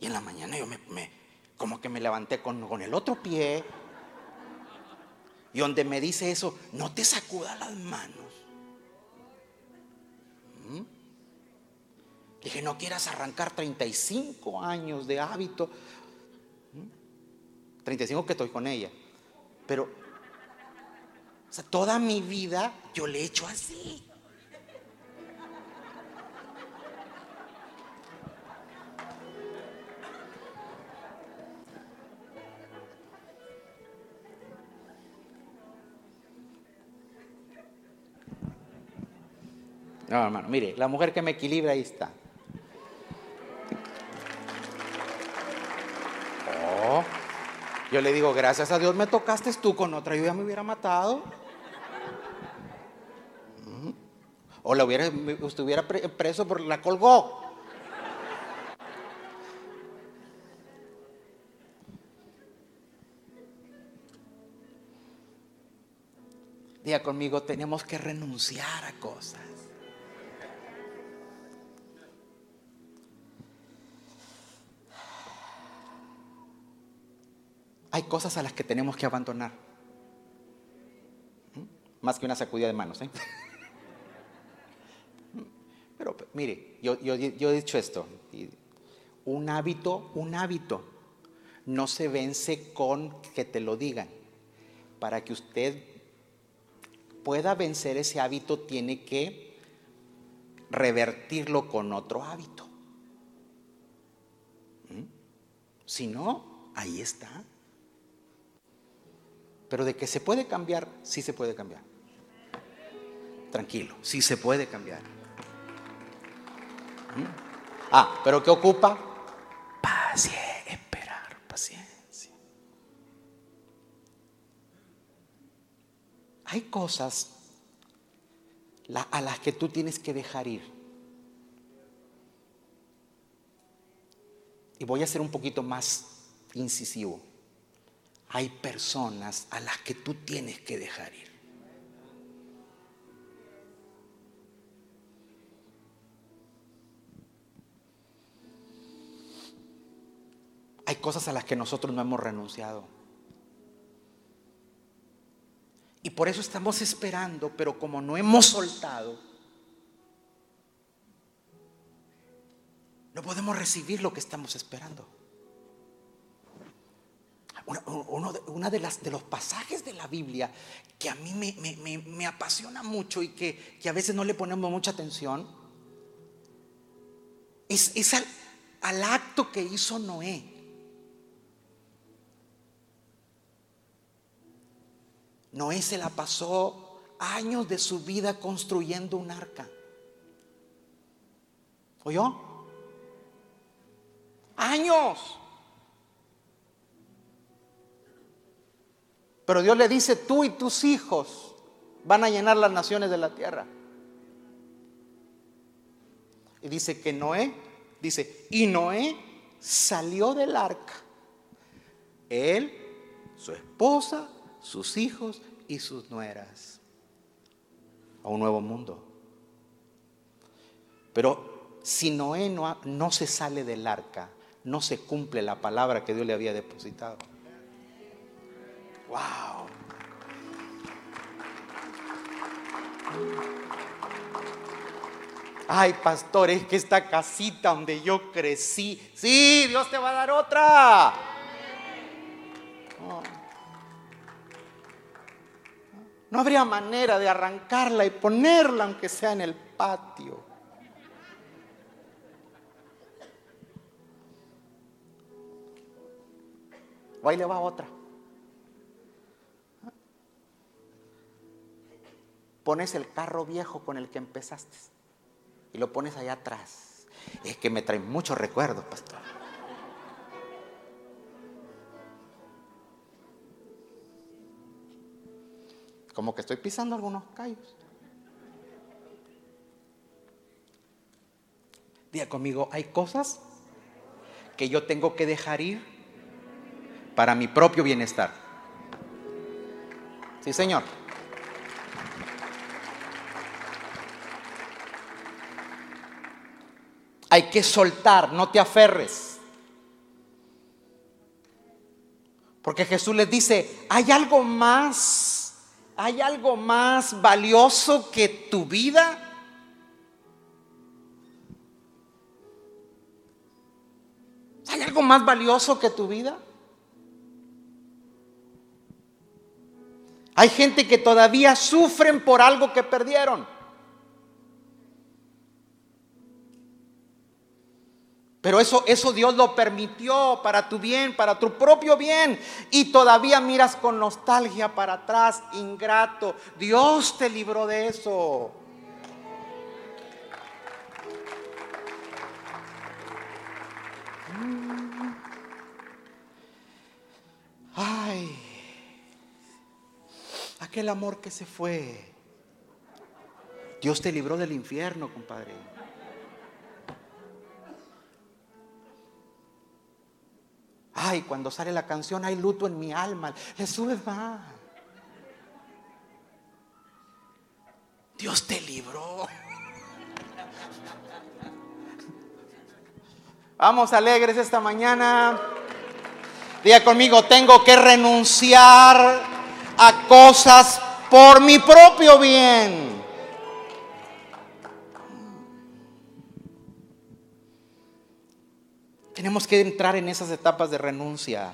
Y en la mañana yo me, como que me levanté con, con, el otro pie. Y donde me dice eso, no te sacudas las manos. ¿Mm? Dije, no quieras arrancar 35 años de hábito. 35 ¿Mm? que estoy con ella. Pero o sea, toda mi vida yo le he hecho así. No, hermano, mire, la mujer que me equilibra ahí está. Yo le digo, gracias a Dios me tocaste tú con otra, yo ya me hubiera matado. O la hubiera, preso por la colgó. Diga conmigo, tenemos que renunciar a cosas. Hay cosas a las que tenemos que abandonar. ¿Mm? Más que una sacudida de manos. ¿eh? Pero mire, yo, he dicho esto, un hábito, un hábito no se vence con que te lo digan. Para que usted pueda vencer ese hábito tiene que revertirlo con otro hábito. ¿Mm? Si no, ahí está. Pero de que se puede cambiar, sí se puede cambiar. Tranquilo, sí se puede cambiar. Ah, pero ¿qué ocupa? Paciencia, esperar, paciencia. Hay cosas a las que tú tienes que dejar ir. Y voy a ser un poquito más incisivo. Hay personas a las que tú tienes que dejar ir. hay cosas a las que nosotros no hemos renunciado. Y por eso estamos esperando, pero como no hemos soltado, no podemos recibir lo que estamos esperando. Uno, de, las, de los pasajes de la Biblia que a mí me, apasiona mucho y que, a veces no le ponemos mucha atención es, al acto que hizo Noé. Noé se la pasó años de su vida construyendo un arca. ¿Oyó? Años. Pero Dios le dice, tú y tus hijos van a llenar las naciones de la tierra. Y dice que Noé, dice, y Noé salió del arca. Él, su esposa sus hijos y sus nueras a un nuevo mundo. Pero si Noé no, no se sale del arca, no se cumple la palabra que Dios le había depositado. ¡Wow! Ay, pastor, es que esta casita donde yo crecí, sí, Dios te va a dar otra. No habría manera de arrancarla y ponerla aunque sea en el patio. O ahí le va otra. Pones el carro viejo con el que empezaste y lo pones allá atrás. Es que me trae muchos recuerdos, pastor. Como que estoy pisando algunos callos. Diga conmigo, hay cosas que yo tengo que dejar ir para mi propio bienestar. Sí, Señor. Hay que soltar, no te aferres. Porque Jesús les dice, hay algo más, hay algo más valioso que tu vida. ¿Hay algo más valioso que tu vida? Hay gente que todavía sufren por algo que perdieron. Pero eso, eso Dios lo permitió para tu bien, para tu propio bien. Y todavía miras con nostalgia para atrás, ingrato. Dios te libró de eso. Ay, aquel amor que se fue. Dios te libró del infierno, compadre. Ay, cuando sale la canción hay luto en mi alma. Le sube más. Dios te libró. Vamos alegres esta mañana. Diga conmigo, tengo que renunciar a cosas por mi propio bien. Tenemos que entrar en esas etapas de renuncia.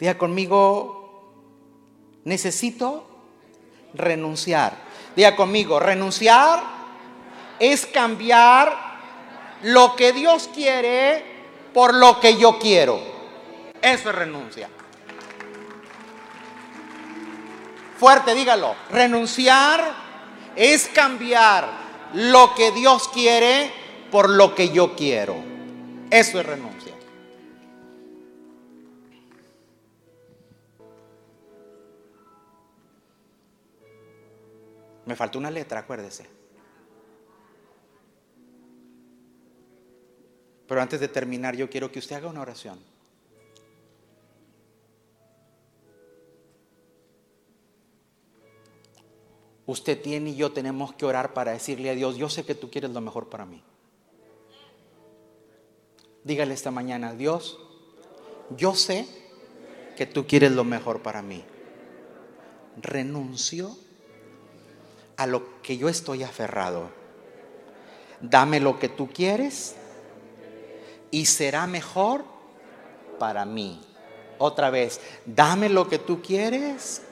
Diga conmigo, necesito renunciar. Diga conmigo, renunciar es cambiar lo que Dios quiere por lo que yo quiero. Eso es renuncia. Fuerte, dígalo. Renunciar es cambiar lo que Dios quiere por lo que yo quiero. Eso es renuncia. Me faltó una letra, acuérdese. Pero antes de terminar, yo quiero que usted haga una oración. Usted tiene y yo tenemos que orar para decirle a Dios, yo sé que tú quieres lo mejor para mí. Dígale esta mañana, Dios, yo sé que tú quieres lo mejor para mí. Renuncio a lo que yo estoy aferrado. Dame lo que tú quieres y será mejor para mí. Otra vez, dame lo que tú quieres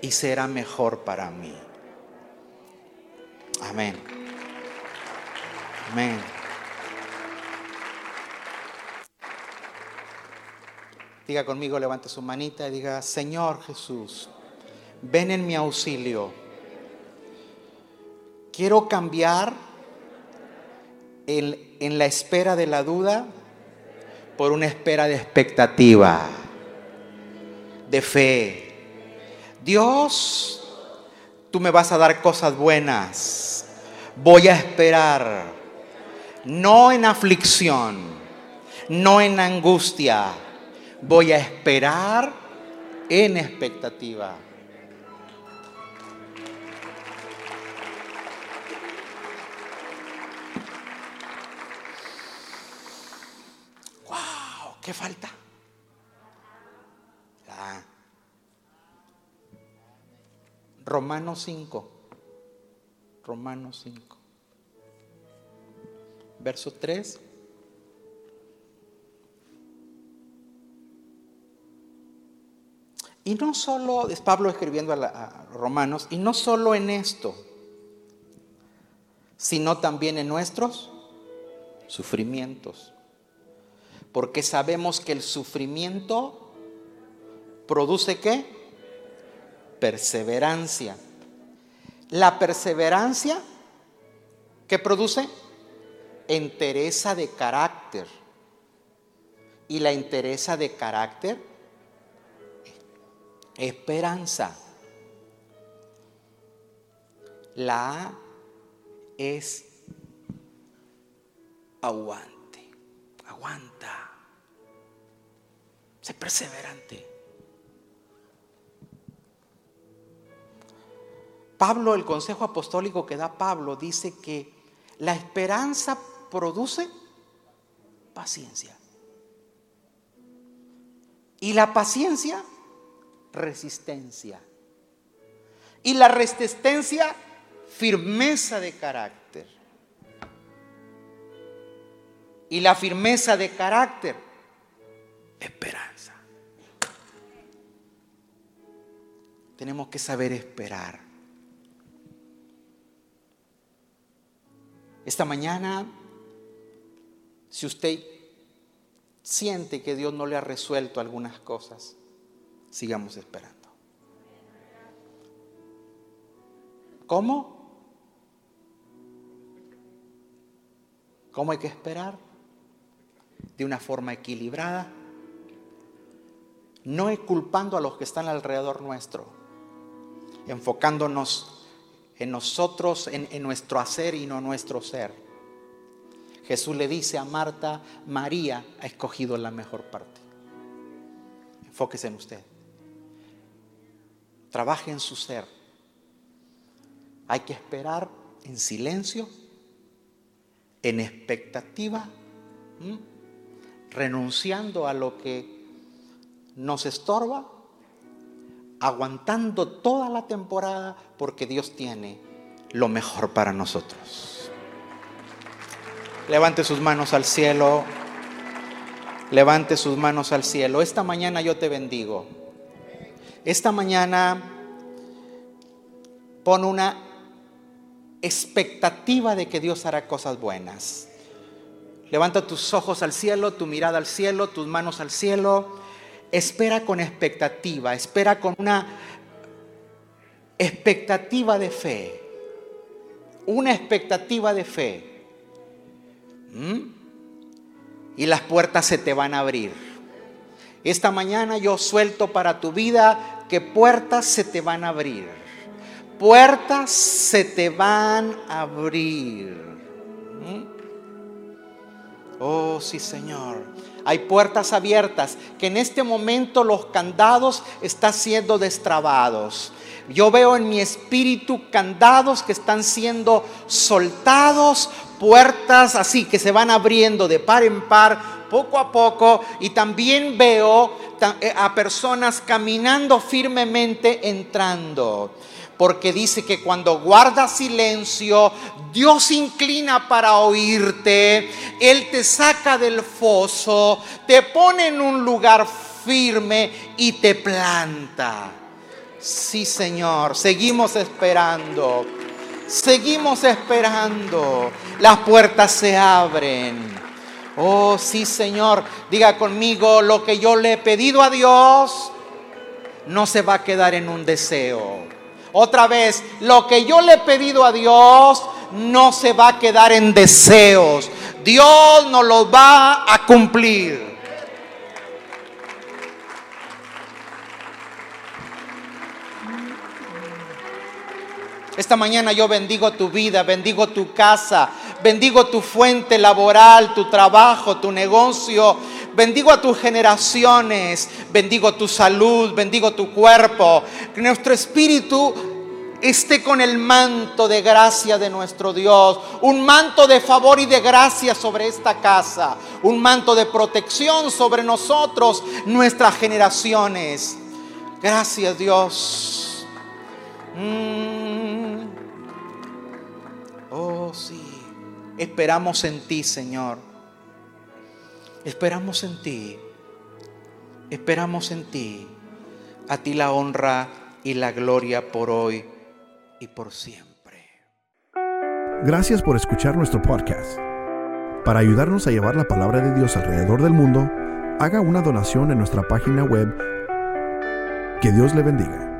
y será mejor para mí. Amén. Amén. Diga conmigo, levante su manita y diga, Señor Jesús, ven en mi auxilio. Quiero cambiar en, en la espera de la duda por una espera de expectativa, de fe. Dios, tú me vas a dar cosas buenas. Voy a esperar, no en aflicción, no en angustia. Voy a esperar en expectativa. Wow, ¿qué falta? Ah. Romanos 5. Romanos 5. Verso 3. Y no solo, es Pablo escribiendo a, Romanos, y no solo en esto, sino también en nuestros sufrimientos. Porque sabemos que el sufrimiento produce qué? Perseverancia. La perseverancia, ¿qué produce? Entereza de carácter. Y la entereza de carácter, esperanza. La es aguante, aguanta, sé perseverante. Pablo, el consejo apostólico que da Pablo, dice que la esperanza produce paciencia. Y la paciencia, resistencia. Y la resistencia, firmeza de carácter. Y la firmeza de carácter, esperanza. Tenemos que saber esperar. Esta mañana, si usted siente que Dios no le ha resuelto algunas cosas, sigamos esperando. ¿Cómo? ¿Cómo hay que esperar? De una forma equilibrada, no es culpando a los que están alrededor nuestro, enfocándonos en nosotros, en, en nuestro hacer y no nuestro ser. Jesús le dice a Marta, María ha escogido la mejor parte. Enfóquese en usted. Trabaje en su ser. Hay que esperar en silencio, en expectativa, renunciando a lo que nos estorba, aguantando toda la temporada porque Dios tiene lo mejor para nosotros. Levante sus manos al cielo. Levante sus manos al cielo. Esta mañana yo te bendigo. Esta mañana pon una expectativa de que Dios hará cosas buenas. Levanta tus ojos al cielo, tu mirada al cielo, tus manos al cielo. Espera con expectativa, espera con una expectativa de fe. Una expectativa de fe. ¿Mm? Y las puertas se te van a abrir. Esta mañana yo suelto para tu vida que puertas se te van a abrir. Puertas se te van a abrir. ¿Mm? Oh, sí, Señor. Hay puertas abiertas que en este momento los candados están siendo destrabados. Yo veo en mi espíritu candados que están siendo soltados, puertas así que se van abriendo de par en par, poco a poco. Y también veo a personas caminando firmemente entrando porque dice que cuando guardas silencio, Dios inclina para oírte, Él te saca del foso, te pone en un lugar firme y te planta. Sí, Señor, seguimos esperando, seguimos esperando, las puertas se abren. Oh, sí, Señor, diga conmigo, lo que yo le he pedido a Dios no se va a quedar en un deseo. Otra vez, lo que yo le he pedido a Dios no se va a quedar en deseos. Dios nos lo va a cumplir. Esta mañana yo bendigo tu vida, bendigo tu casa, bendigo tu fuente laboral, tu trabajo, tu negocio, bendigo a tus generaciones, bendigo tu salud, bendigo tu cuerpo. Que nuestro espíritu esté con el manto de gracia de nuestro Dios, un manto de favor y de gracia sobre esta casa, un manto de protección sobre nosotros, nuestras generaciones. Gracias Dios. Mm. Oh sí, esperamos en ti Señor. Esperamos en ti. Esperamos en ti. A ti la honra y la gloria por hoy y por siempre. Gracias por escuchar nuestro podcast. Para ayudarnos a llevar la palabra de Dios alrededor del mundo, haga una donación en nuestra página web. Que Dios le bendiga.